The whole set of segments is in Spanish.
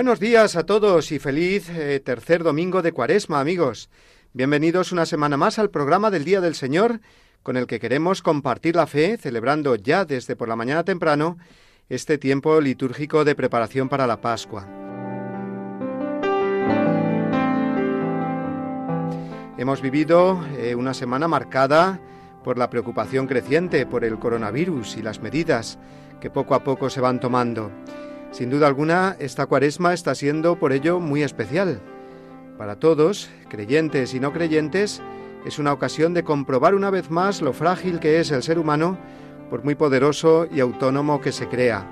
Buenos días a todos y feliz eh, tercer domingo de Cuaresma, amigos. Bienvenidos una semana más al programa del Día del Señor, con el que queremos compartir la fe, celebrando ya desde por la mañana temprano este tiempo litúrgico de preparación para la Pascua. Hemos vivido eh, una semana marcada por la preocupación creciente por el coronavirus y las medidas que poco a poco se van tomando. Sin duda alguna, esta cuaresma está siendo por ello muy especial. Para todos, creyentes y no creyentes, es una ocasión de comprobar una vez más lo frágil que es el ser humano, por muy poderoso y autónomo que se crea.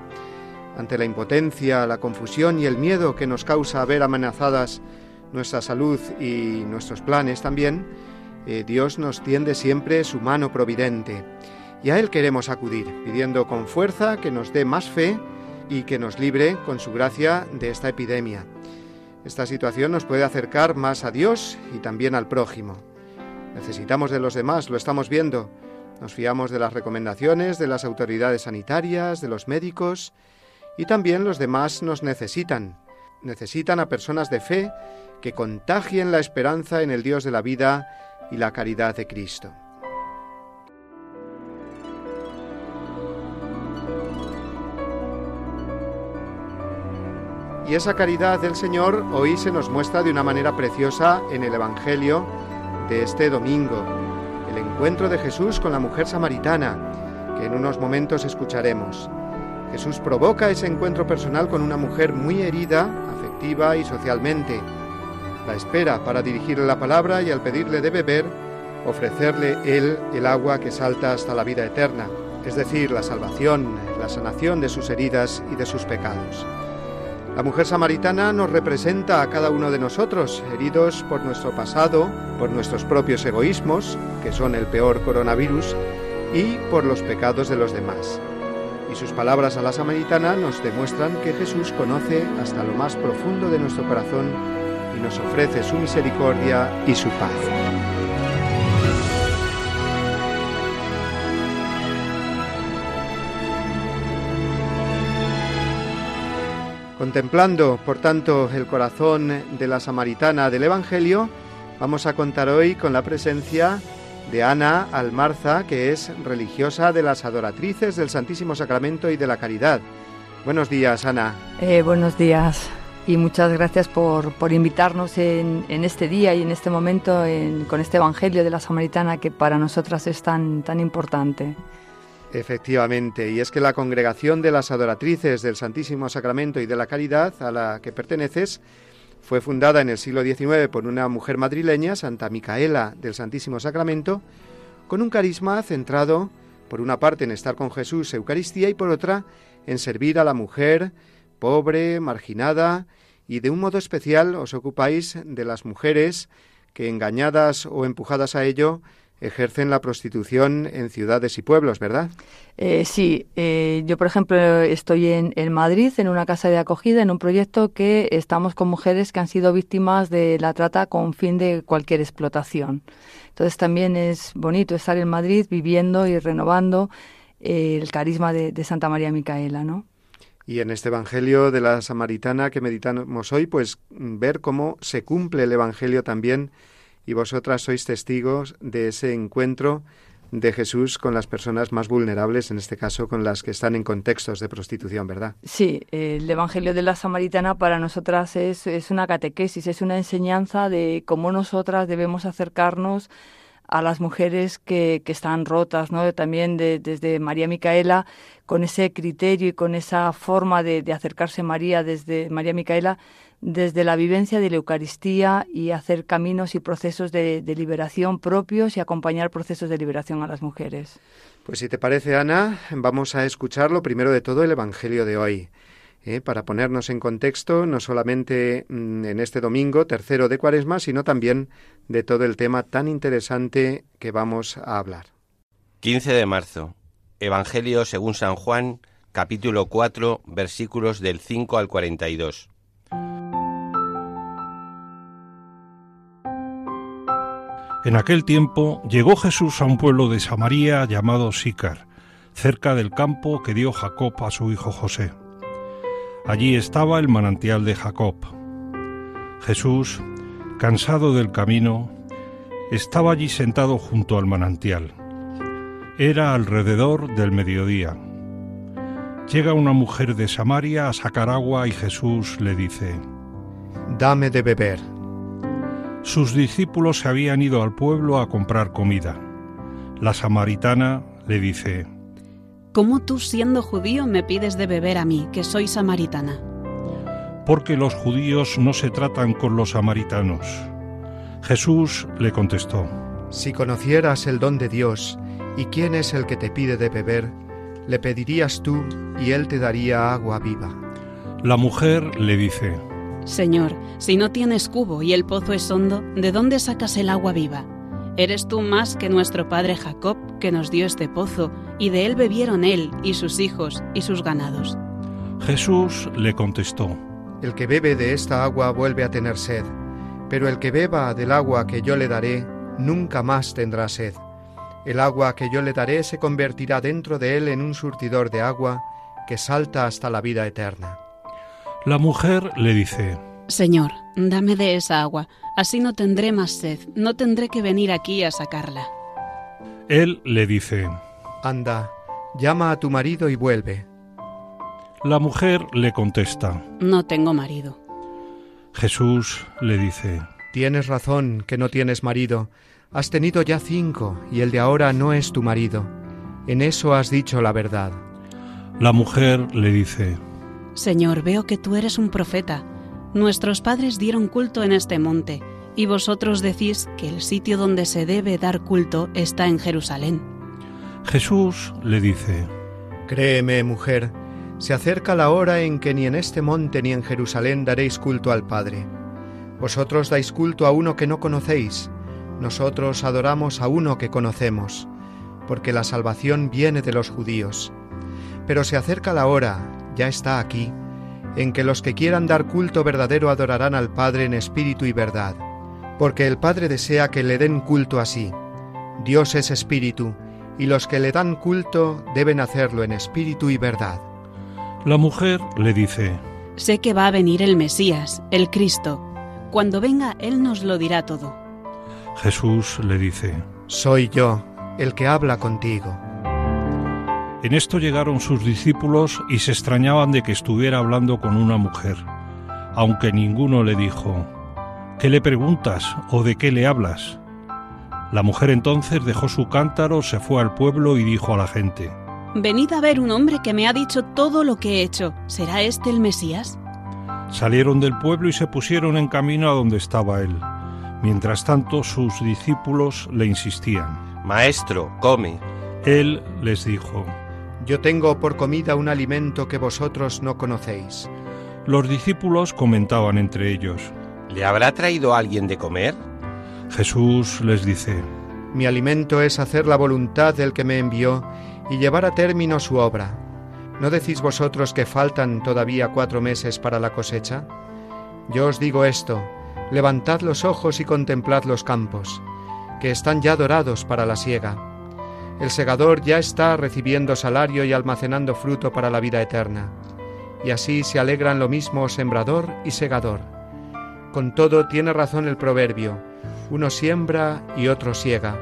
Ante la impotencia, la confusión y el miedo que nos causa ver amenazadas nuestra salud y nuestros planes también, eh, Dios nos tiende siempre su mano providente. Y a Él queremos acudir, pidiendo con fuerza que nos dé más fe, y que nos libre con su gracia de esta epidemia. Esta situación nos puede acercar más a Dios y también al prójimo. Necesitamos de los demás, lo estamos viendo. Nos fiamos de las recomendaciones de las autoridades sanitarias, de los médicos, y también los demás nos necesitan. Necesitan a personas de fe que contagien la esperanza en el Dios de la vida y la caridad de Cristo. Y esa caridad del Señor hoy se nos muestra de una manera preciosa en el Evangelio de este domingo, el encuentro de Jesús con la mujer samaritana, que en unos momentos escucharemos. Jesús provoca ese encuentro personal con una mujer muy herida, afectiva y socialmente. La espera para dirigirle la palabra y al pedirle de beber, ofrecerle él el agua que salta hasta la vida eterna, es decir, la salvación, la sanación de sus heridas y de sus pecados. La mujer samaritana nos representa a cada uno de nosotros, heridos por nuestro pasado, por nuestros propios egoísmos, que son el peor coronavirus, y por los pecados de los demás. Y sus palabras a la samaritana nos demuestran que Jesús conoce hasta lo más profundo de nuestro corazón y nos ofrece su misericordia y su paz. Contemplando, por tanto, el corazón de la samaritana del Evangelio, vamos a contar hoy con la presencia de Ana Almarza, que es religiosa de las adoratrices del Santísimo Sacramento y de la Caridad. Buenos días, Ana. Eh, buenos días y muchas gracias por, invitarnos en, este día y en este momento con este Evangelio de la Samaritana que para nosotras es tan, tan importante. Efectivamente, y es que la congregación de las adoratrices del Santísimo Sacramento y de la Caridad, a la que perteneces, fue fundada en el siglo XIX por una mujer madrileña, Santa Micaela del Santísimo Sacramento, con un carisma centrado, por una parte, en estar con Jesús, Eucaristía, y por otra, en servir a la mujer pobre, marginada, y de un modo especial os ocupáis de las mujeres que, engañadas o empujadas a ello, ejercen la prostitución en ciudades y pueblos, ¿verdad? Eh, sí, eh, yo por ejemplo estoy en, Madrid en una casa de acogida, en un proyecto que estamos con mujeres que han sido víctimas de la trata con fin de cualquier explotación. Entonces también es bonito estar en Madrid viviendo y renovando eh, el carisma de, de Santa María Micaela, ¿no? Y en este Evangelio de la Samaritana que meditamos hoy, pues ver cómo se cumple el Evangelio también y vosotras sois testigos de ese encuentro de Jesús con las personas más vulnerables, en este caso con las que están en contextos de prostitución, ¿verdad? Sí, el Evangelio de la Samaritana para nosotras es, es una catequesis, es una enseñanza de cómo nosotras debemos acercarnos a las mujeres que, que están rotas, ¿no? También desde María Micaela, con ese criterio y con esa forma de, acercarse a María desde María Micaela, desde la vivencia de la Eucaristía y hacer caminos y procesos de, de liberación propios y acompañar procesos de liberación a las mujeres. Pues si te parece, Ana, vamos a escuchar lo primero de todo el Evangelio de hoy. ¿eh? para ponernos en contexto, no solamente mm, en este domingo, tercero de Cuaresma, sino también de todo el tema tan interesante que vamos a hablar. 15 de marzo. Evangelio según San Juan, capítulo 4, versículos del 5 al 42. En aquel tiempo llegó Jesús a un pueblo de Samaria llamado Sícar, cerca del campo que dio Jacob a su hijo José. Allí estaba el manantial de Jacob. Jesús, cansado del camino, estaba allí sentado junto al manantial. Era alrededor del mediodía. Llega una mujer de Samaria a sacar agua y Jesús le dice, Dame de beber. Sus discípulos se habían ido al pueblo a comprar comida. La samaritana le dice, ¿Cómo tú siendo judío me pides de beber a mí, que soy samaritana? Porque los judíos no se tratan con los samaritanos. Jesús le contestó, Si conocieras el don de Dios y quién es el que te pide de beber, le pedirías tú y él te daría agua viva. La mujer le dice, Señor, si no tienes cubo y el pozo es hondo, ¿de dónde sacas el agua viva? Eres tú más que nuestro padre Jacob, que nos dio este pozo, y de él bebieron él y sus hijos y sus ganados. Jesús le contestó, El que bebe de esta agua vuelve a tener sed, pero el que beba del agua que yo le daré, nunca más tendrá sed. El agua que yo le daré se convertirá dentro de él en un surtidor de agua que salta hasta la vida eterna. La mujer le dice, Señor, dame de esa agua, así no tendré más sed, no tendré que venir aquí a sacarla. Él le dice, Anda, llama a tu marido y vuelve. La mujer le contesta, No tengo marido. Jesús le dice, Tienes razón que no tienes marido, has tenido ya cinco y el de ahora no es tu marido. En eso has dicho la verdad. La mujer le dice, Señor, veo que tú eres un profeta. Nuestros padres dieron culto en este monte, y vosotros decís que el sitio donde se debe dar culto está en Jerusalén. Jesús le dice, Créeme, mujer, se acerca la hora en que ni en este monte ni en Jerusalén daréis culto al Padre. Vosotros dais culto a uno que no conocéis, nosotros adoramos a uno que conocemos, porque la salvación viene de los judíos. Pero se acerca la hora, ya está aquí, en que los que quieran dar culto verdadero adorarán al Padre en espíritu y verdad, porque el Padre desea que le den culto así. Dios es espíritu, y los que le dan culto deben hacerlo en espíritu y verdad. La mujer le dice, Sé que va a venir el Mesías, el Cristo. Cuando venga, Él nos lo dirá todo. Jesús le dice, Soy yo, el que habla contigo. En esto llegaron sus discípulos y se extrañaban de que estuviera hablando con una mujer, aunque ninguno le dijo, ¿qué le preguntas o de qué le hablas? La mujer entonces dejó su cántaro, se fue al pueblo y dijo a la gente, Venid a ver un hombre que me ha dicho todo lo que he hecho. ¿Será este el Mesías? Salieron del pueblo y se pusieron en camino a donde estaba él. Mientras tanto sus discípulos le insistían. Maestro, come. Él les dijo, Yo tengo por comida un alimento que vosotros no conocéis. Los discípulos comentaban entre ellos, ¿Le habrá traído alguien de comer? Jesús les dice, Mi alimento es hacer la voluntad del que me envió y llevar a término su obra. ¿No decís vosotros que faltan todavía cuatro meses para la cosecha? Yo os digo esto, levantad los ojos y contemplad los campos, que están ya dorados para la siega. El segador ya está recibiendo salario y almacenando fruto para la vida eterna. Y así se alegran lo mismo sembrador y segador. Con todo tiene razón el proverbio, uno siembra y otro siega.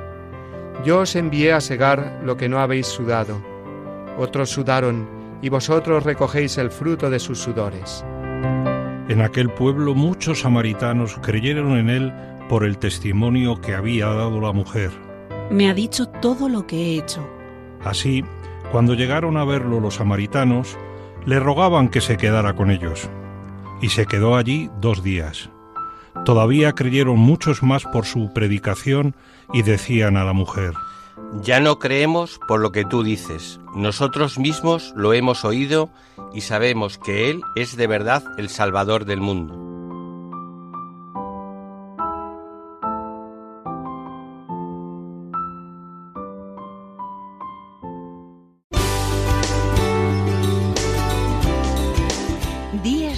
Yo os envié a segar lo que no habéis sudado. Otros sudaron, y vosotros recogéis el fruto de sus sudores. En aquel pueblo muchos samaritanos creyeron en él por el testimonio que había dado la mujer. Me ha dicho todo lo que he hecho. Así, cuando llegaron a verlo los samaritanos, le rogaban que se quedara con ellos. Y se quedó allí dos días. Todavía creyeron muchos más por su predicación y decían a la mujer, Ya no creemos por lo que tú dices, nosotros mismos lo hemos oído y sabemos que Él es de verdad el Salvador del mundo.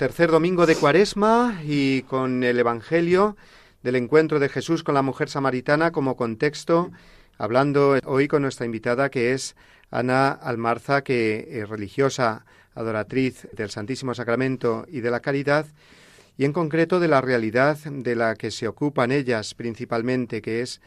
Tercer domingo de Cuaresma y con el Evangelio del encuentro de Jesús con la mujer samaritana como contexto, hablando hoy con nuestra invitada que es Ana Almarza, que es religiosa, adoratriz del Santísimo Sacramento y de la Caridad, y en concreto de la realidad de la que se ocupan ellas principalmente, que es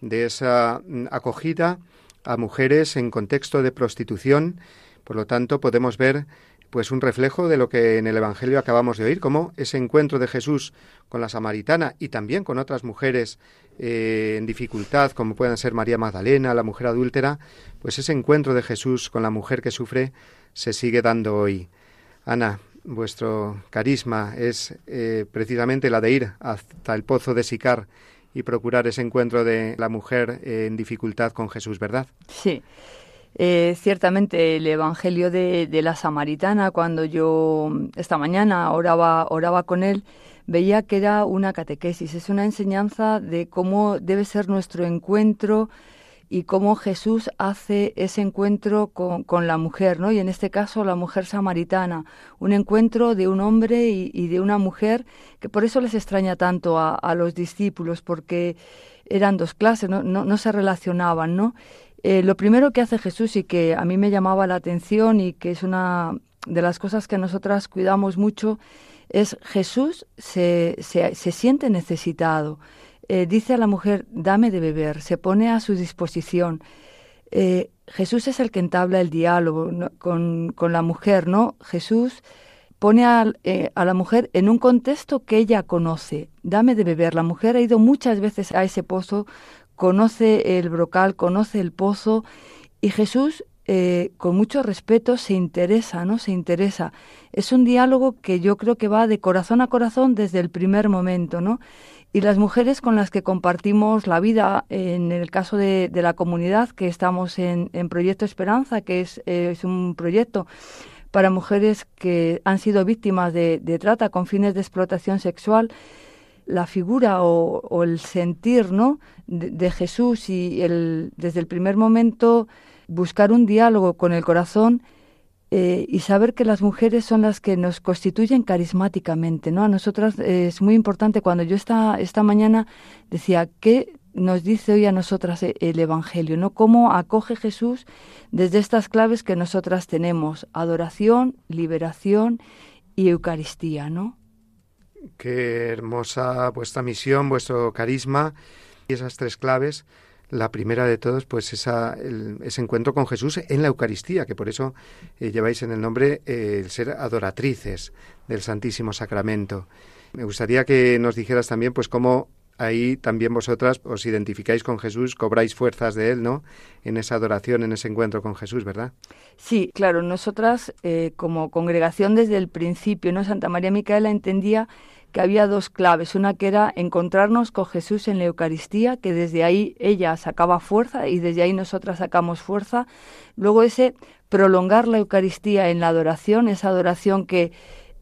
de esa mm, acogida a mujeres en contexto de prostitución. Por lo tanto, podemos ver pues un reflejo de lo que en el Evangelio acabamos de oír, como ese encuentro de Jesús con la samaritana y también con otras mujeres eh, en dificultad, como puedan ser María Magdalena, la mujer adúltera, pues ese encuentro de Jesús con la mujer que sufre se sigue dando hoy. Ana, vuestro carisma es eh, precisamente la de ir hasta el pozo de Sicar y procurar ese encuentro de la mujer eh, en dificultad con Jesús, ¿verdad? Sí. Eh, ciertamente el Evangelio de, la Samaritana, cuando yo esta mañana oraba, oraba con él, veía que era una catequesis, es una enseñanza de cómo debe ser nuestro encuentro y cómo Jesús hace ese encuentro con, con, la mujer, ¿no? Y en este caso la mujer samaritana, un encuentro de un hombre y, de una mujer, que por eso les extraña tanto a, a los discípulos, porque eran dos clases, no, no, no se relacionaban, ¿no? Eh, lo primero que hace Jesús y que a mí me llamaba la atención y que es una de las cosas que nosotras cuidamos mucho es Jesús se, se, siente necesitado. Eh, dice a la mujer, dame de beber, se pone a su disposición. Eh, Jesús es el que entabla el diálogo con, con, la mujer, ¿no? Jesús pone a, a, la mujer en un contexto que ella conoce. Dame de beber. La mujer ha ido muchas veces a ese pozo conoce el brocal, conoce el pozo y Jesús eh, con mucho respeto se interesa, ¿no? Se interesa. Es un diálogo que yo creo que va de corazón a corazón desde el primer momento, ¿no? Y las mujeres con las que compartimos la vida, en el caso de, de la comunidad, que estamos en, en Proyecto Esperanza, que es, eh, es, un proyecto para mujeres que han sido víctimas de, de trata con fines de explotación sexual, la figura o, el sentir ¿no? de, Jesús y el, desde el primer momento buscar un diálogo con el corazón eh, y saber que las mujeres son las que nos constituyen carismáticamente. ¿no? A nosotras es muy importante, cuando yo esta, esta mañana decía, ¿qué nos dice hoy a nosotras el Evangelio? ¿no? ¿Cómo acoge Jesús desde estas claves que nosotras tenemos? Adoración, liberación y Eucaristía, ¿no? Qué hermosa vuestra misión, vuestro carisma y esas tres claves, la primera de todos, pues esa, ese encuentro con Jesús en la Eucaristía, que por eso eh, lleváis en el nombre eh, el ser adoratrices del Santísimo Sacramento. Me gustaría que nos dijeras también, pues cómo ahí también vosotras os identificáis con Jesús, cobráis fuerzas de Él, ¿no? En esa adoración, en ese encuentro con Jesús, ¿verdad? Sí, claro, nosotras eh, como congregación desde el principio, ¿no? Santa María Micaela entendía que había dos claves, una que era encontrarnos con Jesús en la Eucaristía, que desde ahí ella sacaba fuerza y desde ahí nosotras sacamos fuerza. Luego ese prolongar la Eucaristía en la adoración, esa adoración que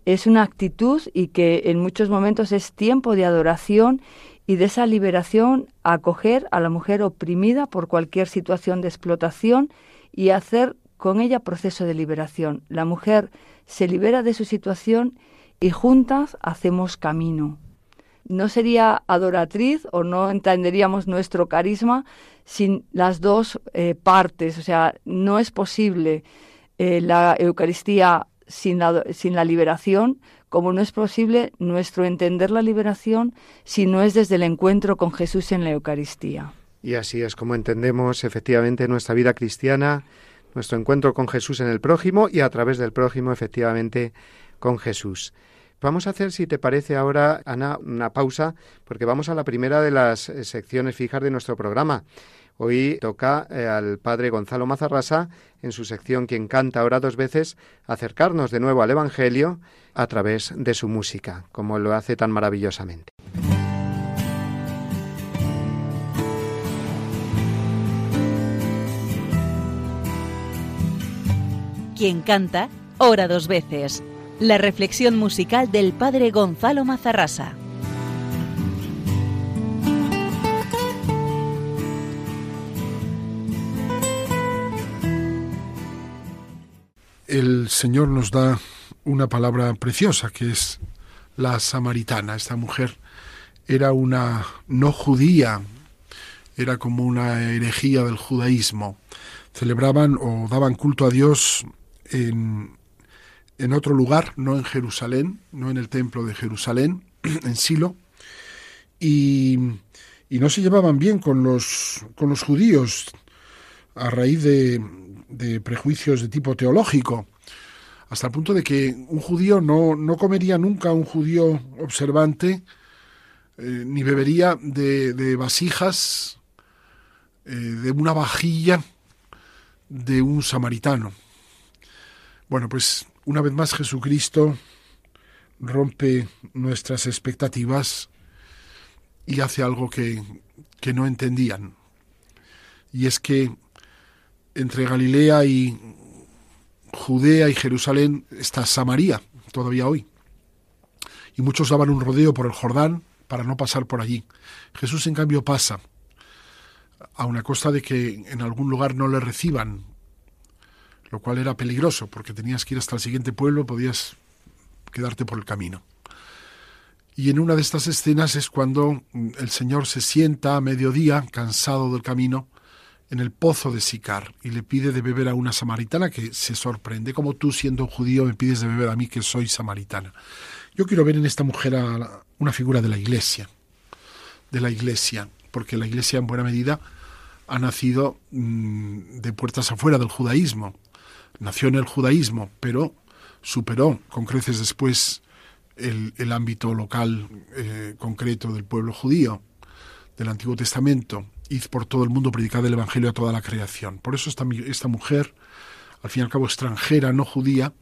es una actitud y que en muchos momentos es tiempo de adoración y de esa liberación acoger a la mujer oprimida por cualquier situación de explotación y hacer con ella proceso de liberación. La mujer se libera de su situación y juntas hacemos camino. No sería adoratriz o no entenderíamos nuestro carisma sin las dos eh, partes. O sea, no es posible eh, la Eucaristía sin la, sin la liberación, como no es posible nuestro entender la liberación si no es desde el encuentro con Jesús en la Eucaristía. Y así es como entendemos efectivamente nuestra vida cristiana, nuestro encuentro con Jesús en el prójimo y a través del prójimo efectivamente con Jesús. Vamos a hacer, si te parece ahora, Ana, una pausa, porque vamos a la primera de las eh, secciones fijas de nuestro programa. Hoy toca eh, al padre Gonzalo Mazarrasa, en su sección Quien canta ahora dos veces, acercarnos de nuevo al Evangelio a través de su música, como lo hace tan maravillosamente. Quien canta, ora dos veces. La reflexión musical del padre Gonzalo Mazarrasa. El Señor nos da una palabra preciosa que es la samaritana. Esta mujer era una no judía, era como una herejía del judaísmo. Celebraban o daban culto a Dios en, en otro lugar, no en Jerusalén, no en el templo de Jerusalén, en Silo, y, y no se llevaban bien con los, con los judíos a raíz de, de prejuicios de tipo teológico, hasta el punto de que un judío no, no comería nunca, un judío observante, eh, ni bebería de, vasijas, eh, de una vajilla de un samaritano. Bueno, pues una vez más Jesucristo rompe nuestras expectativas y hace algo que, que no entendían. Y es que entre Galilea y Judea y Jerusalén está Samaria, todavía hoy. Y muchos daban un rodeo por el Jordán para no pasar por allí. Jesús, en cambio, pasa, a una costa de que en algún lugar no le reciban, lo cual era peligroso, porque tenías que ir hasta el siguiente pueblo, podías quedarte por el camino. Y en una de estas escenas es cuando el Señor se sienta a mediodía, cansado del camino, en el pozo de Sicar y le pide de beber a una samaritana que se sorprende, como tú siendo judío me pides de beber a mí que soy samaritana. Yo quiero ver en esta mujer a una figura de la iglesia, de la iglesia, porque la iglesia en buena medida ha nacido mm, de puertas afuera del judaísmo. Nació en el judaísmo, pero superó con creces después el, el ámbito local eh, concreto del pueblo judío del Antiguo Testamento, id por todo el mundo predicar el Evangelio a toda la creación. Por eso esta, esta mujer, al fin y al cabo extranjera, no judía,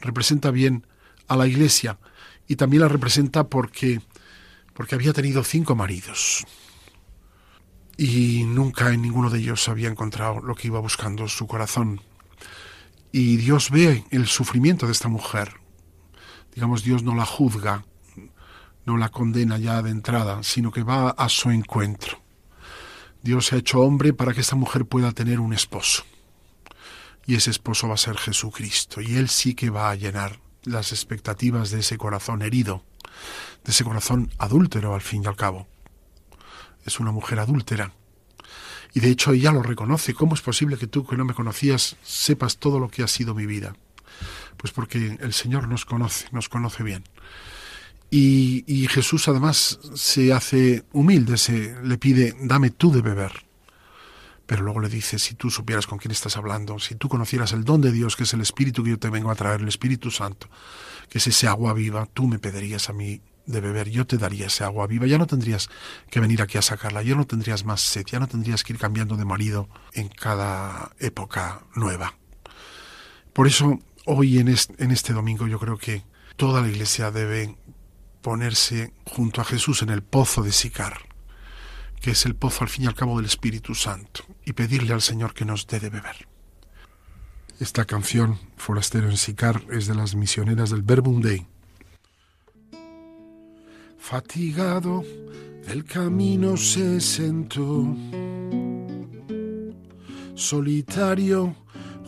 representa bien a la iglesia y también la representa porque, porque había tenido cinco maridos y nunca en ninguno de ellos había encontrado lo que iba buscando su corazón. Y Dios ve el sufrimiento de esta mujer. Digamos, Dios no la juzga, no la condena ya de entrada, sino que va a su encuentro. Dios se ha hecho hombre para que esta mujer pueda tener un esposo. Y ese esposo va a ser Jesucristo. Y Él sí que va a llenar las expectativas de ese corazón herido, de ese corazón adúltero al fin y al cabo. Es una mujer adúltera. Y de hecho ella lo reconoce. ¿Cómo es posible que tú, que no me conocías, sepas todo lo que ha sido mi vida? Pues porque el Señor nos conoce, nos conoce bien. Y, Jesús además se hace humilde, se le pide, dame tú de beber. Pero luego le dice, si tú supieras con quién estás hablando, si tú conocieras el don de Dios, que es el Espíritu que yo te vengo a traer, el Espíritu Santo, que es ese agua viva, tú me pedirías a mí de beber, yo te daría ese agua viva, ya no tendrías que venir aquí a sacarla, ya no tendrías más sed, ya no tendrías que ir cambiando de marido en cada época nueva. Por eso, hoy en este, en este domingo yo creo que toda la iglesia debe ponerse junto a Jesús en el pozo de Sicar, que es el pozo al fin y al cabo del Espíritu Santo, y pedirle al Señor que nos dé de beber. Esta canción, Forastero en Sicar, es de las misioneras del Verbum Dei. Fatigado del camino se sentó, solitario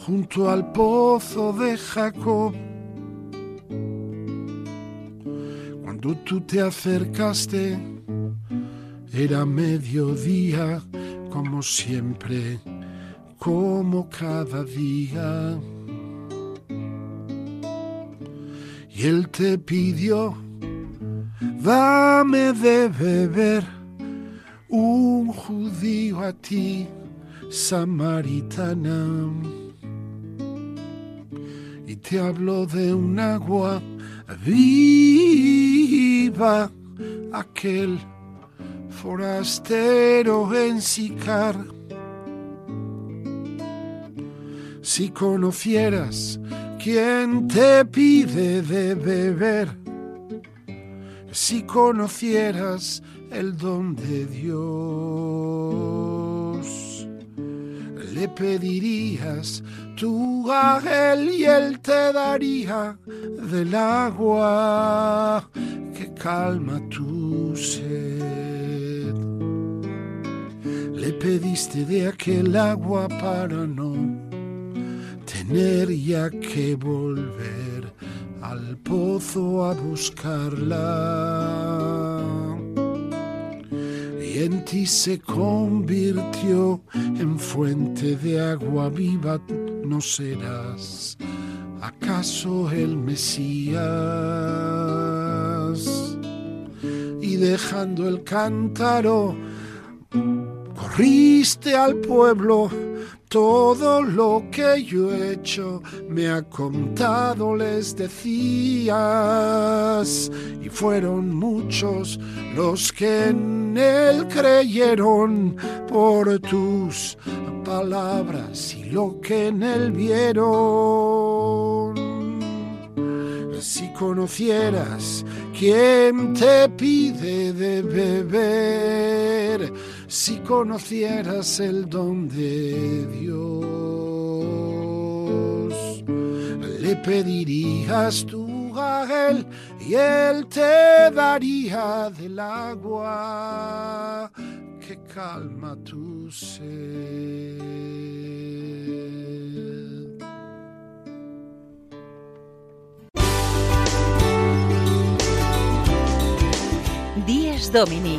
junto al pozo de Jacob. Cuando tú te acercaste, era mediodía, como siempre, como cada día. Y él te pidió, dame de beber, un judío a ti, samaritana. Y te habló de un agua viva, aquel forastero en Sicar. Si conocieras quién te pide de beber, si conocieras el don de Dios, le pedirías tu a y él te daría del agua que calma tu sed. Le pediste de aquel agua para no tener ya que volver al pozo a buscarla. Y en ti se convirtió en fuente de agua viva, no serás acaso el Mesías. Y dejando el cántaro, corriste al pueblo todo lo que yo he hecho me ha contado, les decías, y fueron muchos los que en él creyeron por tus palabras y lo que en él vieron. Si conocieras quién te pide de beber, si conocieras el don de Dios, le pedirías tú a él y él te daría del agua. Que calma tu sed. Domini,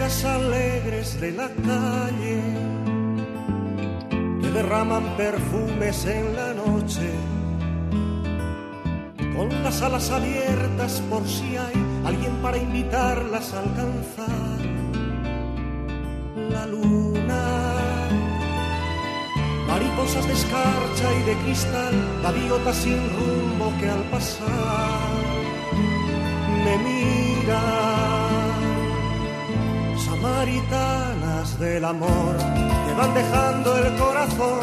Alegres de la calle que derraman perfumes en la noche, con las alas abiertas por si hay alguien para invitarlas a alcanzar la luna. Mariposas de escarcha y de cristal, gaviotas sin rumbo que al pasar me miran samaritanas del amor que van dejando el corazón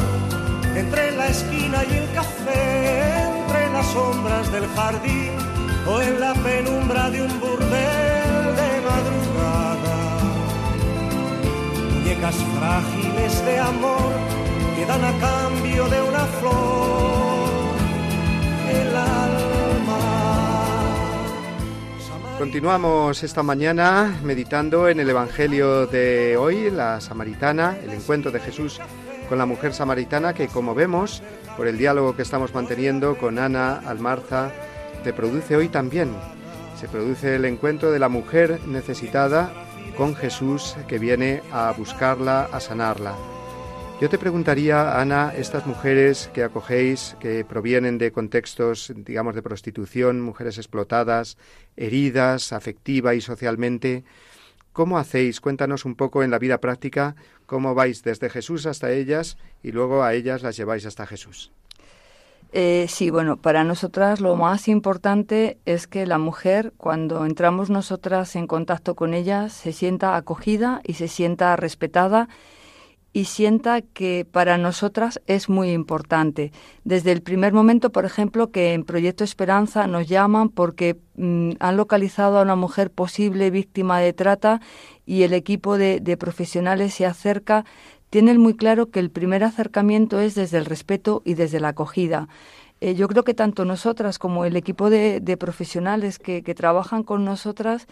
entre la esquina y el café, entre las sombras del jardín o en la penumbra de un burdel de madrugada. Muñecas frágiles de amor que dan a cambio de una flor Continuamos esta mañana meditando en el Evangelio de hoy, la samaritana, el encuentro de Jesús con la mujer samaritana que como vemos por el diálogo que estamos manteniendo con Ana Almarza, te produce hoy también. Se produce el encuentro de la mujer necesitada con Jesús que viene a buscarla, a sanarla. Yo te preguntaría, Ana, estas mujeres que acogéis, que provienen de contextos, digamos, de prostitución, mujeres explotadas, heridas afectiva y socialmente, ¿cómo hacéis? Cuéntanos un poco en la vida práctica cómo vais desde Jesús hasta ellas y luego a ellas las lleváis hasta Jesús. Eh, sí, bueno, para nosotras lo más importante es que la mujer, cuando entramos nosotras en contacto con ella, se sienta acogida y se sienta respetada y sienta que para nosotras es muy importante. Desde el primer momento, por ejemplo, que en Proyecto Esperanza nos llaman porque mm, han localizado a una mujer posible víctima de trata y el equipo de, profesionales se acerca, tienen muy claro que el primer acercamiento es desde el respeto y desde la acogida. Eh, yo creo que tanto nosotras como el equipo de, profesionales que, que trabajan con nosotras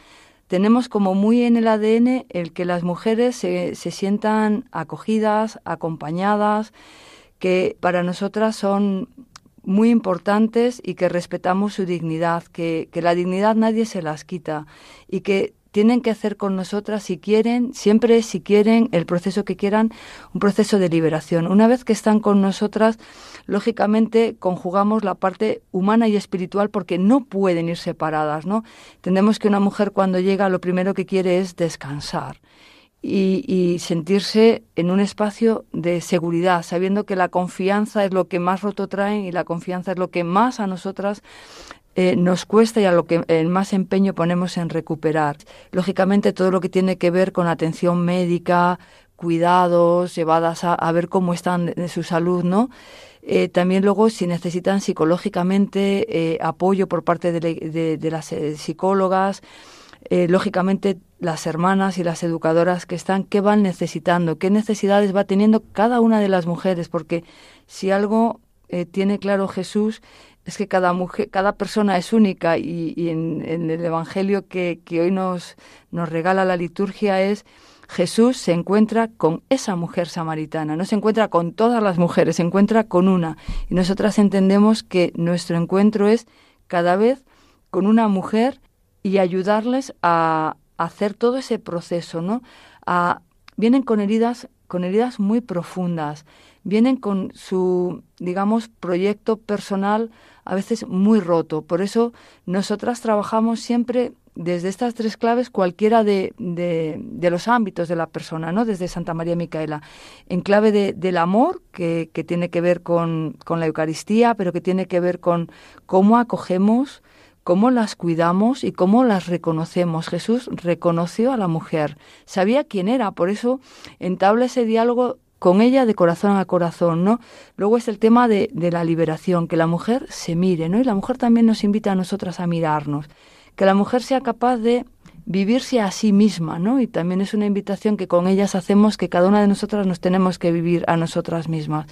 tenemos como muy en el ADN el que las mujeres se, se sientan acogidas, acompañadas, que para nosotras son muy importantes y que respetamos su dignidad, que, que la dignidad nadie se las quita y que tienen que hacer con nosotras si quieren, siempre si quieren, el proceso que quieran, un proceso de liberación. Una vez que están con nosotras, lógicamente conjugamos la parte humana y espiritual porque no pueden ir separadas, ¿no? Entendemos que una mujer cuando llega lo primero que quiere es descansar. Y, y, sentirse en un espacio de seguridad, sabiendo que la confianza es lo que más roto traen y la confianza es lo que más a nosotras eh, nos cuesta y a lo que el más empeño ponemos en recuperar. Lógicamente todo lo que tiene que ver con atención médica, cuidados, llevadas a, ver cómo están de su salud, ¿no? Eh, también luego si necesitan psicológicamente eh, apoyo por parte de, de las psicólogas, lógicamente las hermanas y las educadoras que están, qué van necesitando, qué necesidades va teniendo cada una de las mujeres, porque si algo tiene claro Jesús es que cada mujer, cada persona es única y, en, el Evangelio que, que, hoy nos, nos regala la liturgia es Jesús se encuentra con esa mujer samaritana, no se encuentra con todas las mujeres, se encuentra con una. Y nosotras entendemos que nuestro encuentro es cada vez con una mujer y ayudarles a, hacer todo ese proceso, ¿no? A, vienen con heridas, con heridas muy profundas, vienen con su, digamos, proyecto personal a veces muy roto. Por eso nosotras trabajamos siempre desde estas tres claves cualquiera de, de, los ámbitos de la persona, ¿no? Desde Santa María Micaela. En clave de, del amor, que, que, tiene que ver con, con la Eucaristía, pero que tiene que ver con cómo acogemos, cómo las cuidamos y cómo las reconocemos. Jesús reconoció a la mujer, sabía quién era, por eso entabla ese diálogo con ella de corazón a corazón, ¿no? Luego es el tema de, de, la liberación, que la mujer se mire, ¿no? Y la mujer también nos invita a nosotras a mirarnos, que la mujer sea capaz de vivirse a sí misma, ¿no? Y también es una invitación que con ellas hacemos que cada una de nosotras nos tenemos que vivir a nosotras mismas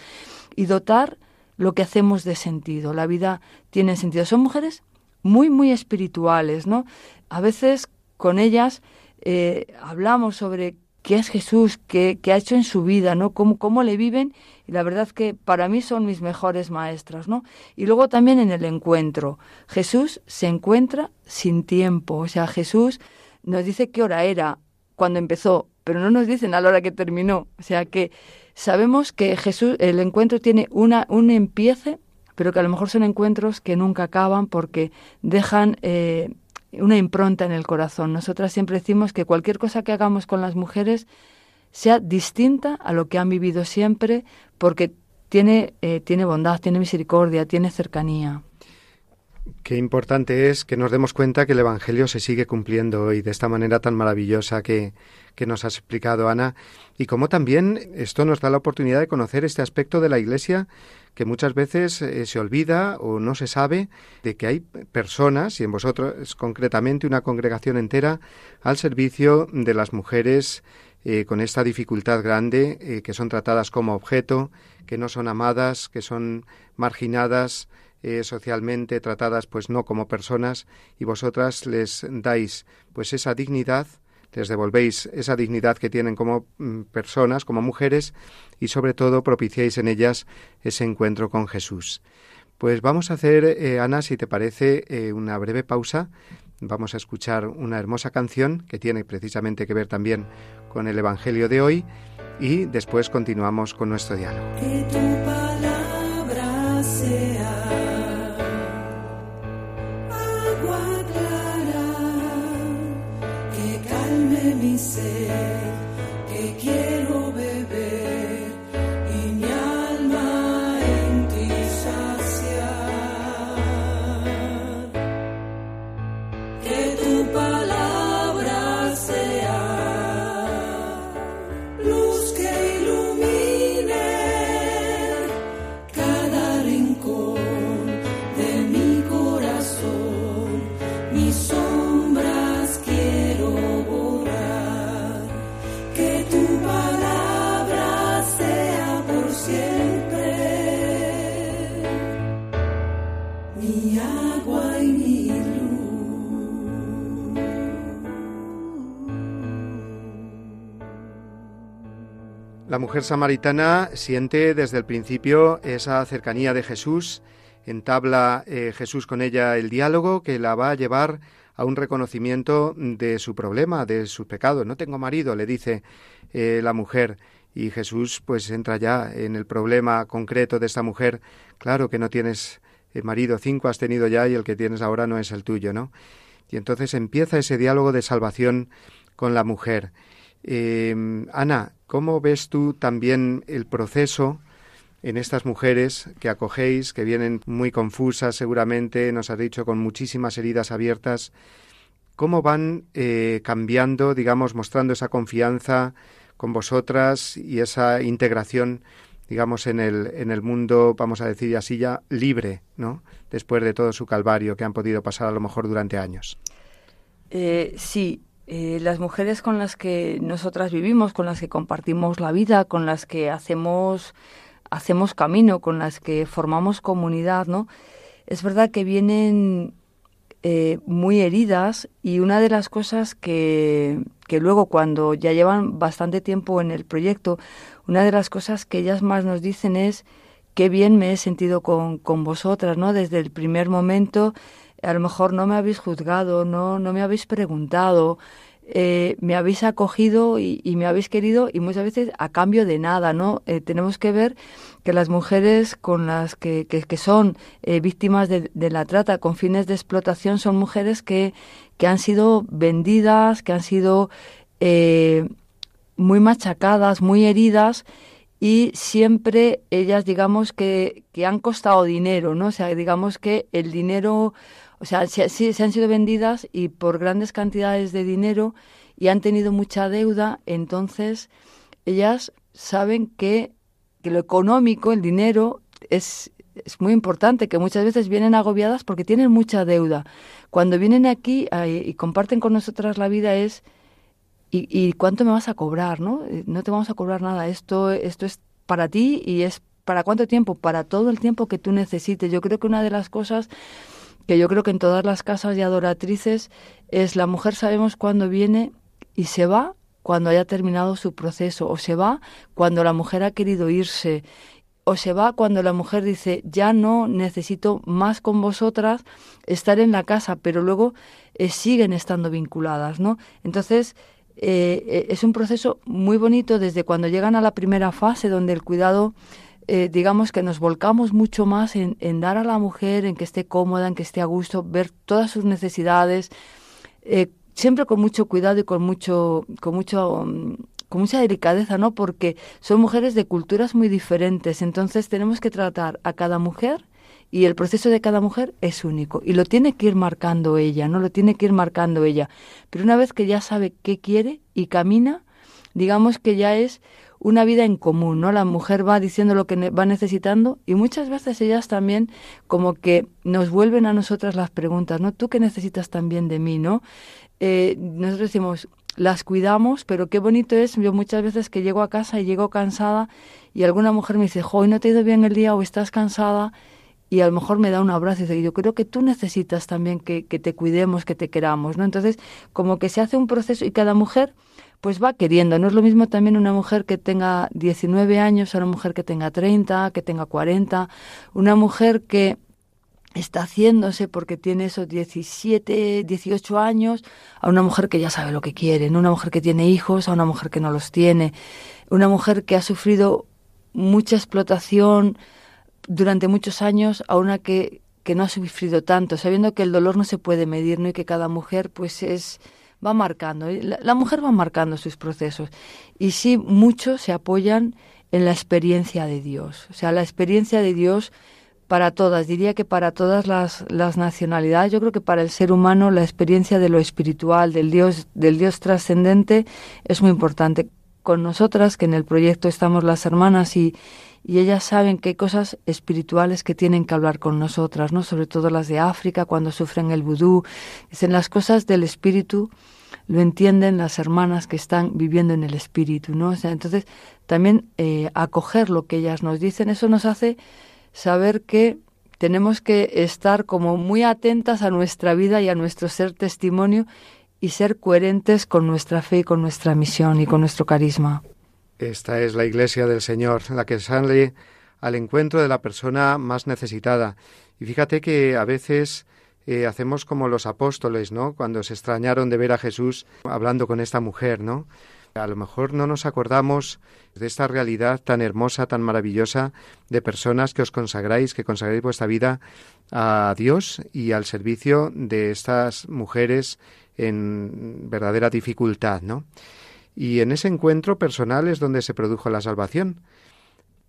y dotar lo que hacemos de sentido. La vida tiene sentido. Son mujeres muy, muy espirituales, ¿no? A veces con ellas eh, hablamos sobre qué es Jesús, qué, ha hecho en su vida, ¿no? Cómo, cómo le viven. Y la verdad que para mí son mis mejores maestras, ¿no? Y luego también en el encuentro. Jesús se encuentra sin tiempo. O sea, Jesús nos dice qué hora era cuando empezó, pero no nos dicen a la hora que terminó. O sea que sabemos que Jesús, el encuentro tiene una, un empiece, pero que a lo mejor son encuentros que nunca acaban porque dejan eh, una impronta en el corazón. Nosotras siempre decimos que cualquier cosa que hagamos con las mujeres sea distinta a lo que han vivido siempre, porque tiene, eh, tiene bondad, tiene misericordia, tiene cercanía. Qué importante es que nos demos cuenta que el Evangelio se sigue cumpliendo hoy de esta manera tan maravillosa que, que nos has explicado, Ana, y como también esto nos da la oportunidad de conocer este aspecto de la Iglesia que muchas veces eh, se olvida o no se sabe de que hay personas, y en vosotros concretamente una congregación entera, al servicio de las mujeres eh, con esta dificultad grande, eh, que son tratadas como objeto, que no son amadas, que son marginadas, socialmente tratadas pues no como personas y vosotras les dais pues esa dignidad les devolvéis esa dignidad que tienen como mm, personas, como mujeres, y sobre todo propiciáis en ellas ese encuentro con Jesús. Pues vamos a hacer, eh, Ana, si te parece, eh, una breve pausa. Vamos a escuchar una hermosa canción que tiene precisamente que ver también con el Evangelio de hoy y después continuamos con nuestro diálogo. Que tu palabra sea mi sed, que quiero La mujer samaritana siente desde el principio esa cercanía de Jesús, entabla eh, Jesús con ella el diálogo que la va a llevar a un reconocimiento de su problema, de sus pecados. No tengo marido, le dice eh, la mujer, y Jesús pues entra ya en el problema concreto de esta mujer. Claro que no tienes eh, marido, cinco has tenido ya y el que tienes ahora no es el tuyo, ¿no? Y entonces empieza ese diálogo de salvación con la mujer. Eh, Ana, ¿cómo ves tú también el proceso en estas mujeres que acogéis, que vienen muy confusas seguramente, nos has dicho, con muchísimas heridas abiertas? ¿Cómo van eh, cambiando, digamos, mostrando esa confianza con vosotras y esa integración, digamos, en el, en el mundo, vamos a decir así ya, libre, ¿no? Después de todo su calvario que han podido pasar a lo mejor durante años. Eh, sí, eh, las mujeres con las que nosotras vivimos, con las que compartimos la vida, con las que hacemos, hacemos camino, con las que formamos comunidad, ¿no? Es verdad que vienen eh, muy heridas y una de las cosas que, que luego cuando ya llevan bastante tiempo en el proyecto, una de las cosas que ellas más nos dicen es qué bien me he sentido con, con vosotras, ¿no? Desde el primer momento a lo mejor no me habéis juzgado, no, no me habéis preguntado, eh, me habéis acogido y, y, me habéis querido y muchas veces a cambio de nada, ¿no? Eh, tenemos que ver que las mujeres con las que, que, son eh, víctimas de, de, la trata con fines de explotación son mujeres que, que han sido vendidas, que han sido muy machacadas, muy heridas y siempre ellas digamos que, que han costado dinero, ¿no? O sea, digamos que el dinero o sea, se, se, han sido vendidas y por grandes cantidades de dinero y han tenido mucha deuda, entonces ellas saben que, que lo económico, el dinero, es, es muy importante, que muchas veces vienen agobiadas porque tienen mucha deuda. Cuando vienen aquí y comparten con nosotras la vida es, ¿y, ¿y, cuánto me vas a cobrar? ¿no? Eh, no te vamos a cobrar nada, esto, esto es para ti y es para cuánto tiempo, para todo el tiempo que tú necesites. Yo creo que una de las cosas que yo creo que en todas las casas de adoratrices es la mujer sabemos cuándo viene y se va cuando haya terminado su proceso, o se va cuando la mujer ha querido irse, o se va cuando la mujer dice, ya no necesito más con vosotras estar en la casa, pero luego eh, siguen estando vinculadas, ¿no? Entonces, eh, es un proceso muy bonito desde cuando llegan a la primera fase, donde el cuidado eh, digamos que nos volcamos mucho más en, en, dar a la mujer, en que esté cómoda, en que esté a gusto, ver todas sus necesidades, eh, siempre con mucho cuidado y con mucho, con mucho, um, con mucha delicadeza, ¿no? Porque son mujeres de culturas muy diferentes, entonces tenemos que tratar a cada mujer y el proceso de cada mujer es único y lo tiene que ir marcando ella, no lo tiene que ir marcando ella. Pero una vez que ya sabe qué quiere y camina, digamos que ya es una vida en común, ¿no? La mujer va diciendo lo que va necesitando y muchas veces ellas también como que nos vuelven a nosotras las preguntas, ¿no? ¿Tú qué necesitas también de mí, no? Eh, nosotros decimos, las cuidamos, pero qué bonito es, yo muchas veces que llego a casa y llego cansada y alguna mujer me dice, hoy no te ha ido bien el día o estás cansada y a lo mejor me da un abrazo y dice, yo creo que tú necesitas también que, que te cuidemos, que te queramos, ¿no? Entonces, como que se hace un proceso y cada mujer pues va queriendo. No es lo mismo también una mujer que tenga 19 años a una mujer que tenga 30, que tenga 40, una mujer que está haciéndose porque tiene esos 17, 18 años, a una mujer que ya sabe lo que quiere, ¿no? una mujer que tiene hijos, a una mujer que no los tiene, una mujer que ha sufrido mucha explotación durante muchos años, a una que, que no ha sufrido tanto, sabiendo que el dolor no se puede medir, ¿no? Y que cada mujer, pues, es va marcando, la, mujer va marcando sus procesos. Y sí, muchos se apoyan en la experiencia de Dios. O sea, la experiencia de Dios para todas, diría que para todas las, las, nacionalidades, yo creo que para el ser humano la experiencia de lo espiritual, del Dios, del Dios trascendente, es muy importante. Con nosotras, que en el proyecto estamos las hermanas y, y ellas saben que hay cosas espirituales que tienen que hablar con nosotras, ¿no? Sobre todo las de África, cuando sufren el vudú. Dicen las cosas del espíritu lo entienden las hermanas que están viviendo en el espíritu, ¿no? O sea, entonces, también eh, acoger lo que ellas nos dicen, eso nos hace saber que tenemos que estar como muy atentas a nuestra vida y a nuestro ser testimonio y ser coherentes con nuestra fe y con nuestra misión y con nuestro carisma. Esta es la Iglesia del Señor, la que sale al encuentro de la persona más necesitada. Y fíjate que a veces eh, hacemos como los apóstoles, ¿no? Cuando se extrañaron de ver a Jesús hablando con esta mujer, ¿no? A lo mejor no nos acordamos de esta realidad tan hermosa, tan maravillosa, de personas que os consagráis, que consagráis vuestra vida a Dios y al servicio de estas mujeres en verdadera dificultad, ¿no? Y en ese encuentro personal es donde se produjo la salvación.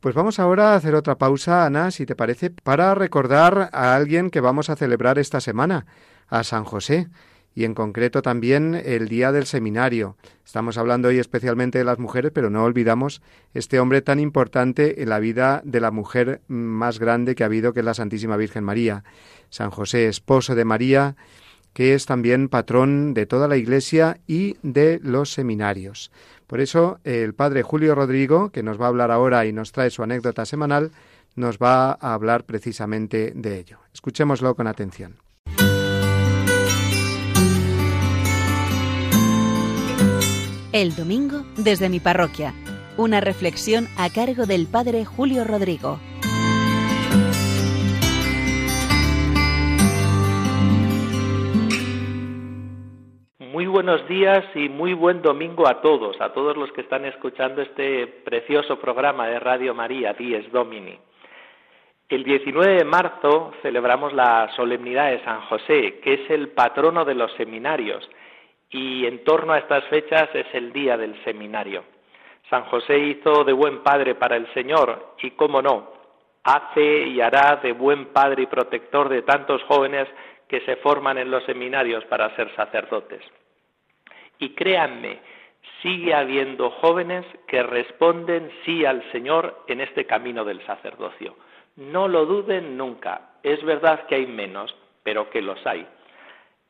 Pues vamos ahora a hacer otra pausa, Ana, si te parece, para recordar a alguien que vamos a celebrar esta semana, a San José, y en concreto también el día del seminario. Estamos hablando hoy especialmente de las mujeres, pero no olvidamos este hombre tan importante en la vida de la mujer más grande que ha habido, que es la Santísima Virgen María. San José, esposo de María, que es también patrón de toda la Iglesia y de los seminarios. Por eso el padre Julio Rodrigo, que nos va a hablar ahora y nos trae su anécdota semanal, nos va a hablar precisamente de ello. Escuchémoslo con atención. El domingo desde mi parroquia. Una reflexión a cargo del padre Julio Rodrigo. Muy buenos días y muy buen domingo a todos, a todos los que están escuchando este precioso programa de Radio María, Dies Domini. El 19 de marzo celebramos la solemnidad de San José, que es el patrono de los seminarios, y en torno a estas fechas es el día del seminario. San José hizo de buen padre para el Señor y, cómo no, hace y hará de buen padre y protector de tantos jóvenes que se forman en los seminarios para ser sacerdotes. Y créanme, sigue habiendo jóvenes que responden sí al Señor en este camino del sacerdocio. No lo duden nunca. Es verdad que hay menos, pero que los hay.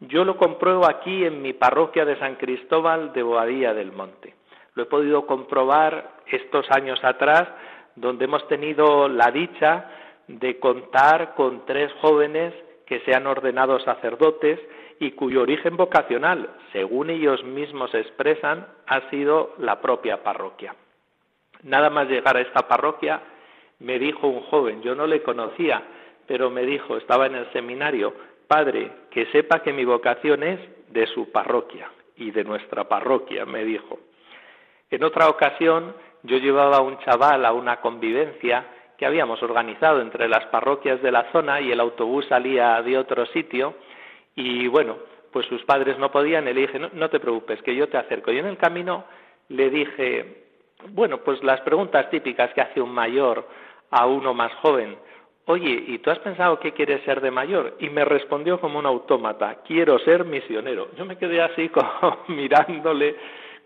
Yo lo compruebo aquí en mi parroquia de San Cristóbal de Boadilla del Monte. Lo he podido comprobar estos años atrás, donde hemos tenido la dicha de contar con tres jóvenes que se han ordenado sacerdotes y cuyo origen vocacional, según ellos mismos expresan, ha sido la propia parroquia. Nada más llegar a esta parroquia, me dijo un joven, yo no le conocía, pero me dijo, estaba en el seminario, Padre, que sepa que mi vocación es de su parroquia y de nuestra parroquia, me dijo. En otra ocasión yo llevaba a un chaval a una convivencia que habíamos organizado entre las parroquias de la zona y el autobús salía de otro sitio y bueno, pues sus padres no podían y le dije, no, no te preocupes, que yo te acerco. Y en el camino le dije, bueno, pues las preguntas típicas que hace un mayor a uno más joven oye, ¿y tú has pensado qué quieres ser de mayor? Y me respondió como un autómata, quiero ser misionero. Yo me quedé así como mirándole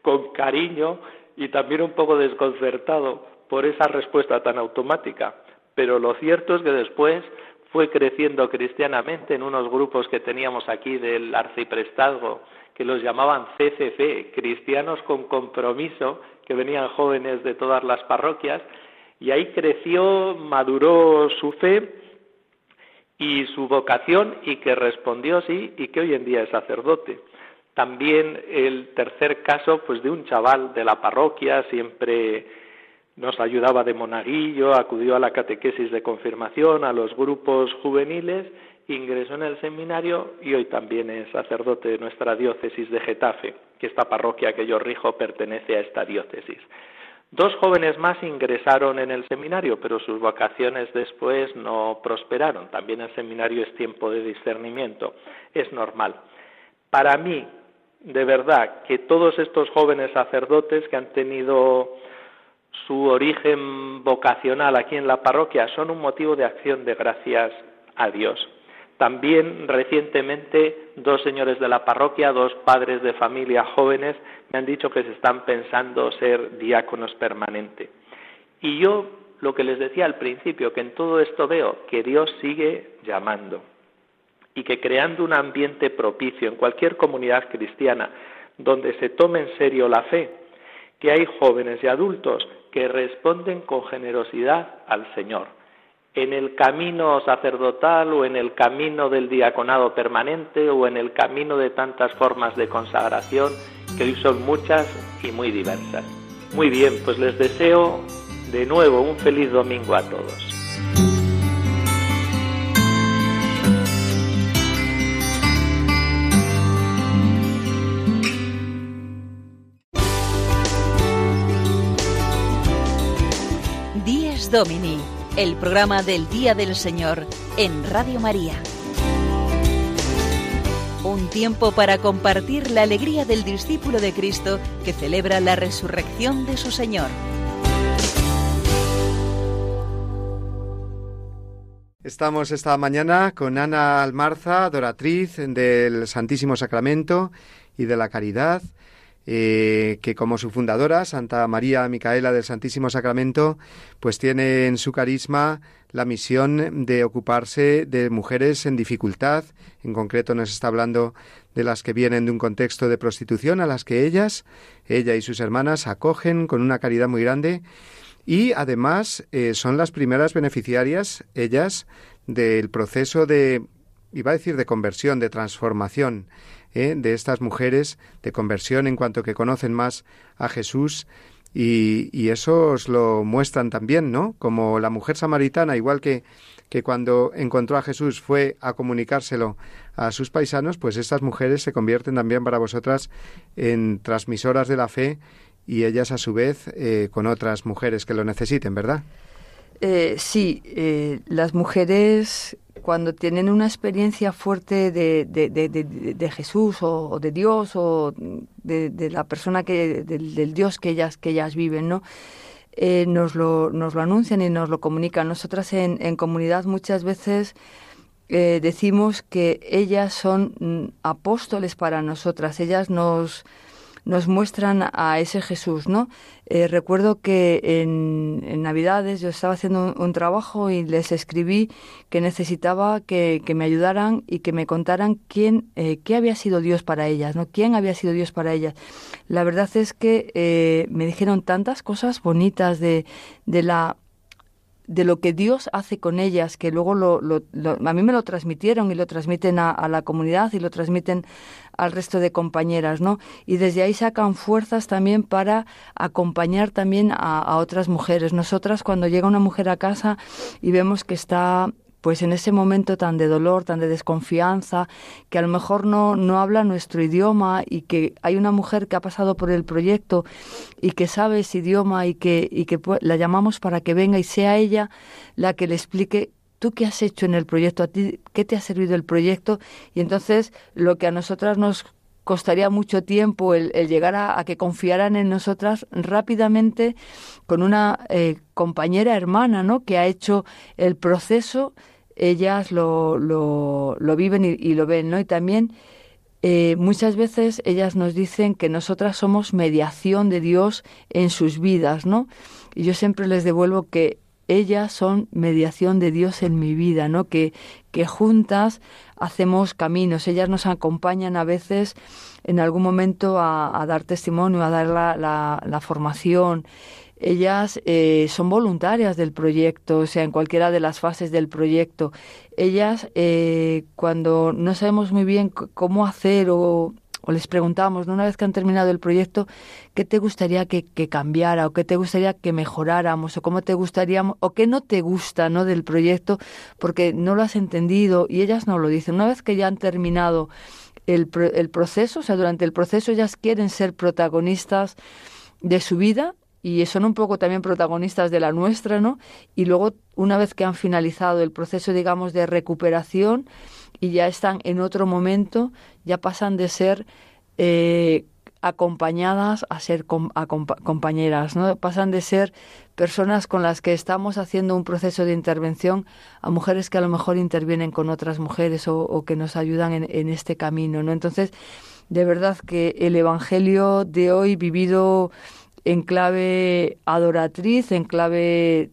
con cariño y también un poco desconcertado por esa respuesta tan automática. Pero lo cierto es que después fue creciendo cristianamente en unos grupos que teníamos aquí del arciprestazgo, que los llamaban CCC, cristianos con compromiso, que venían jóvenes de todas las parroquias, y ahí creció, maduró su fe y su vocación y que respondió sí y que hoy en día es sacerdote. También el tercer caso, pues de un chaval de la parroquia, siempre nos ayudaba de monaguillo, acudió a la catequesis de confirmación, a los grupos juveniles, ingresó en el seminario y hoy también es sacerdote de nuestra diócesis de Getafe, que esta parroquia que yo rijo pertenece a esta diócesis. Dos jóvenes más ingresaron en el seminario, pero sus vocaciones después no prosperaron. También el seminario es tiempo de discernimiento, es normal. Para mí, de verdad, que todos estos jóvenes sacerdotes que han tenido su origen vocacional aquí en la parroquia son un motivo de acción de gracias a Dios. También recientemente dos señores de la parroquia, dos padres de familia jóvenes, me han dicho que se están pensando ser diáconos permanente. Y yo lo que les decía al principio, que en todo esto veo que Dios sigue llamando y que creando un ambiente propicio en cualquier comunidad cristiana donde se tome en serio la fe, que hay jóvenes y adultos que responden con generosidad al Señor en el camino sacerdotal o en el camino del diaconado permanente o en el camino de tantas formas de consagración que hoy son muchas y muy diversas. Muy bien, pues les deseo de nuevo un feliz domingo a todos. Domini el programa del Día del Señor en Radio María. Un tiempo para compartir la alegría del discípulo de Cristo que celebra la resurrección de su Señor. Estamos esta mañana con Ana Almarza, adoratriz del Santísimo Sacramento y de la Caridad eh, que como su fundadora, Santa María Micaela del Santísimo Sacramento, pues tiene en su carisma la misión de ocuparse de mujeres en dificultad. En concreto nos está hablando de las que vienen de un contexto de prostitución, a las que ellas, ella y sus hermanas, acogen con una caridad muy grande y además eh, son las primeras beneficiarias, ellas, del proceso de, iba a decir, de conversión, de transformación ¿eh? de estas mujeres de conversión en cuanto que conocen más a Jesús y, y, eso os lo muestran también, ¿no? Como la mujer samaritana, igual que, que cuando encontró a Jesús fue a comunicárselo a sus paisanos, pues estas mujeres se convierten también para vosotras en transmisoras de la fe y ellas a su vez eh, con otras mujeres que lo necesiten, ¿verdad? Eh, sí, eh, las mujeres cuando tienen una experiencia fuerte de, de, de, de Jesús o, de Dios o de, la persona que del, Dios que ellas que ellas viven, ¿no? Eh, nos lo nos lo anuncian y nos lo comunican. Nosotras en, en comunidad muchas veces eh, decimos que ellas son mm, apóstoles para nosotras. Ellas nos nos muestran a ese Jesús, ¿no? Eh, recuerdo que en, Navidades yo estaba haciendo un, trabajo y les escribí que necesitaba que, me ayudaran y que me contaran quién, eh, qué había sido Dios para ellas, ¿no? ¿Quién había sido Dios para ellas? La verdad es que eh, me dijeron tantas cosas bonitas de, de la de lo que Dios hace con ellas, que luego lo, a mí me lo transmitieron y lo transmiten a, la comunidad y lo transmiten al resto de compañeras, ¿no? Y desde ahí sacan fuerzas también para acompañar también a, otras mujeres. Nosotras cuando llega una mujer a casa y vemos que está pues en ese momento tan de dolor, tan de desconfianza, que a lo mejor no, no habla nuestro idioma y que hay una mujer que ha pasado por el proyecto y que sabe ese idioma y que, y que la llamamos para que venga y sea ella la que le explique tú qué has hecho en el proyecto, a ti qué te ha servido el proyecto y entonces lo que a nosotras nos costaría mucho tiempo el, llegar a, que confiaran en nosotras rápidamente con una eh, compañera hermana, ¿no? Que ha hecho el proceso ellas lo, lo, viven y, lo ven, ¿no? Y también eh, muchas veces ellas nos dicen que nosotras somos mediación de Dios en sus vidas, ¿no? Y yo siempre les devuelvo que ellas son mediación de Dios en mi vida, ¿no? Que, que juntas hacemos caminos, ellas nos acompañan a veces en algún momento a, dar testimonio, a dar la, la, formación, ellas eh, son voluntarias del proyecto, o sea, en cualquiera de las fases del proyecto. Ellas, eh, cuando no sabemos muy bien cómo hacer o, o les preguntamos, ¿no? una vez que han terminado el proyecto, ¿qué te gustaría que, cambiara o qué te gustaría que mejoráramos o cómo te gustaría o qué no te gusta ¿no? del proyecto porque no lo has entendido y ellas no lo dicen. Una vez que ya han terminado el, el proceso, o sea, durante el proceso ellas quieren ser protagonistas de su vida y son un poco también protagonistas de la nuestra, ¿no? Y luego, una vez que han finalizado el proceso, digamos, de recuperación y ya están en otro momento, ya pasan de ser eh, acompañadas a ser compañeras, ¿no? Pasan de ser personas con las que estamos haciendo un proceso de intervención a mujeres que a lo mejor intervienen con otras mujeres o, o que nos ayudan en, en este camino, ¿no? Entonces, de verdad que el Evangelio de hoy vivido en clave adoratriz, en clave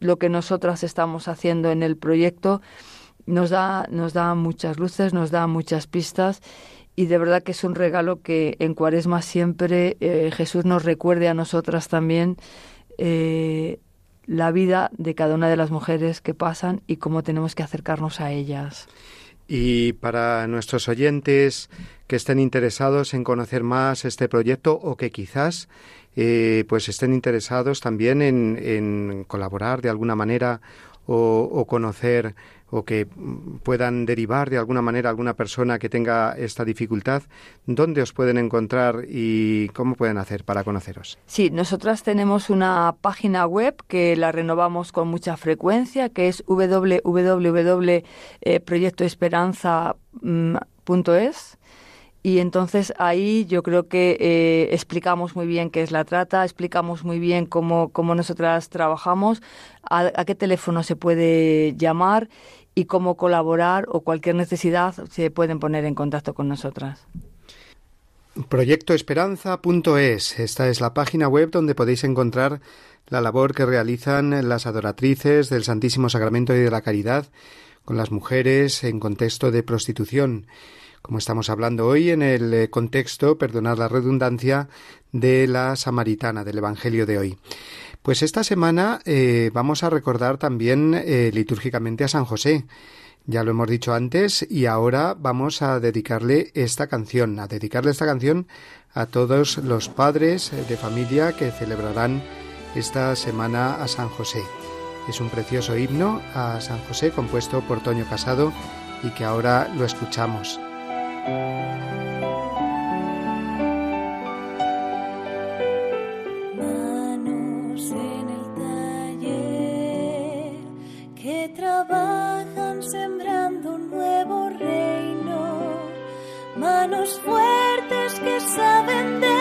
lo que nosotras estamos haciendo en el proyecto, nos da, nos da muchas luces, nos da muchas pistas y de verdad que es un regalo que en Cuaresma siempre eh, Jesús nos recuerde a nosotras también eh, la vida de cada una de las mujeres que pasan y cómo tenemos que acercarnos a ellas. Y para nuestros oyentes que estén interesados en conocer más este proyecto o que quizás eh, pues estén interesados también en, en colaborar de alguna manera o, o conocer o que mm, puedan derivar de alguna manera a alguna persona que tenga esta dificultad, ¿dónde os pueden encontrar y cómo pueden hacer para conoceros? Sí, nosotras tenemos una página web que la renovamos con mucha frecuencia, que es www.proyectoesperanza.es. Y entonces ahí yo creo que eh, explicamos muy bien qué es la trata, explicamos muy bien cómo, cómo nosotras trabajamos, a, a qué teléfono se puede llamar y cómo colaborar o cualquier necesidad se pueden poner en contacto con nosotras. Proyectoesperanza.es. Esta es la página web donde podéis encontrar la labor que realizan las adoratrices del Santísimo Sacramento y de la Caridad con las mujeres en contexto de prostitución. Como estamos hablando hoy en el eh, contexto, perdonad la redundancia, de la samaritana, del Evangelio de hoy. Pues esta semana eh, vamos a recordar también eh, litúrgicamente a San José. Ya lo hemos dicho antes y ahora vamos a dedicarle esta canción, a dedicarle esta canción a todos los padres de familia que celebrarán esta semana a San José. Es un precioso himno a San José compuesto por Toño Casado y que ahora lo escuchamos. Trabajan sembrando un nuevo reino. Manos fuertes que saben defender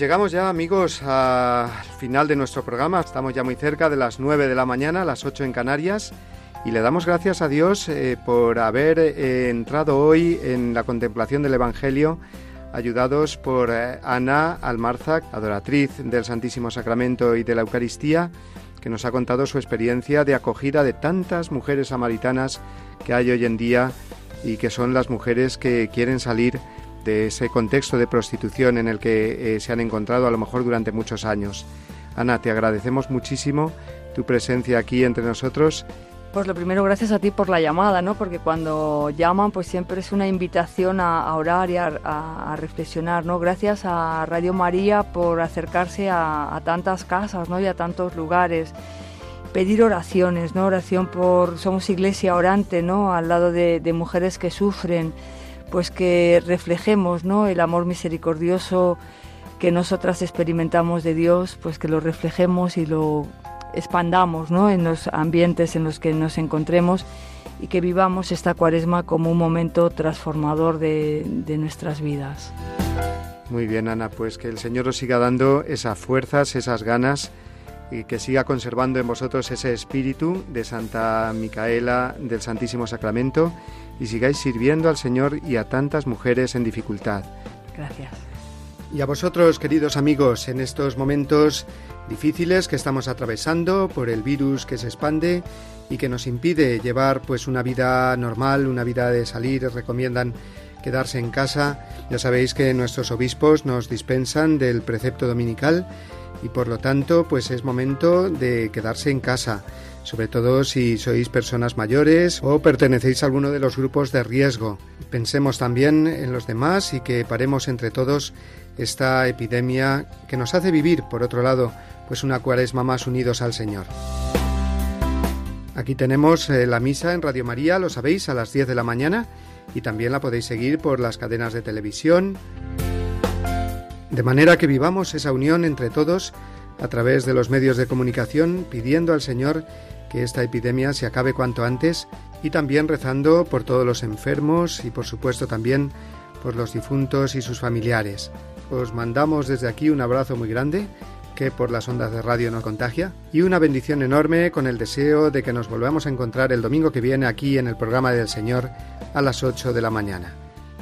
llegamos ya, amigos, al final de nuestro programa. Estamos ya muy cerca de las 9 de la mañana, las 8 en Canarias. Y le damos gracias a Dios eh, por haber eh, entrado hoy en la contemplación del Evangelio, ayudados por eh, Ana Almarzac, adoratriz del Santísimo Sacramento y de la Eucaristía, que nos ha contado su experiencia de acogida de tantas mujeres samaritanas que hay hoy en día y que son las mujeres que quieren salir de ese contexto de prostitución en el que eh, se han encontrado a lo mejor durante muchos años. Ana, te agradecemos muchísimo tu presencia aquí entre nosotros. Pues lo primero, gracias a ti por la llamada, ¿no? Porque cuando llaman, pues siempre es una invitación a, orar y a, reflexionar, ¿no? Gracias a Radio María por acercarse a, tantas casas, ¿no? Y a tantos lugares. Pedir oraciones, ¿no? Oración por... Somos iglesia orante, ¿no? Al lado de, de mujeres que sufren, pues que reflejemos ¿no? el amor misericordioso que nosotras experimentamos de Dios, pues que lo reflejemos y lo expandamos ¿no? en los ambientes en los que nos encontremos y que vivamos esta cuaresma como un momento transformador de, de nuestras vidas. Muy bien, Ana, pues que el Señor os siga dando esas fuerzas, esas ganas y que siga conservando en vosotros ese espíritu de Santa Micaela del Santísimo Sacramento y sigáis sirviendo al Señor y a tantas mujeres en dificultad. Gracias. Y a vosotros, queridos amigos, en estos momentos difíciles que estamos atravesando por el virus que se expande y que nos impide llevar pues una vida normal, una vida de salir, recomiendan quedarse en casa. Ya sabéis que nuestros obispos nos dispensan del precepto dominical y por lo tanto pues es momento de quedarse en casa sobre todo si sois personas mayores o pertenecéis a alguno de los grupos de riesgo. Pensemos también en los demás y que paremos entre todos esta epidemia que nos hace vivir, por otro lado, pues una cuaresma más unidos al Señor. Aquí tenemos eh, la misa en Radio María, lo sabéis, a las 10 de la mañana y también la podéis seguir por las cadenas de televisión. De manera que vivamos esa unión entre todos a través de los medios de comunicación, pidiendo al Señor que esta epidemia se acabe cuanto antes y también rezando por todos los enfermos y por supuesto también por los difuntos y sus familiares. Os mandamos desde aquí un abrazo muy grande que por las ondas de radio nos contagia y una bendición enorme con el deseo de que nos volvamos a encontrar el domingo que viene aquí en el programa del Señor a las 8 de la mañana.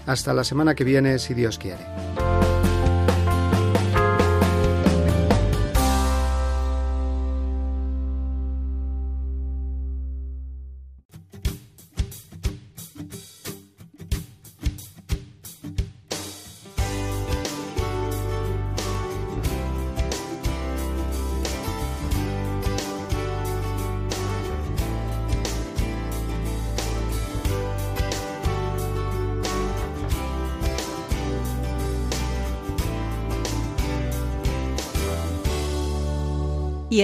Hasta la semana que viene si Dios quiere.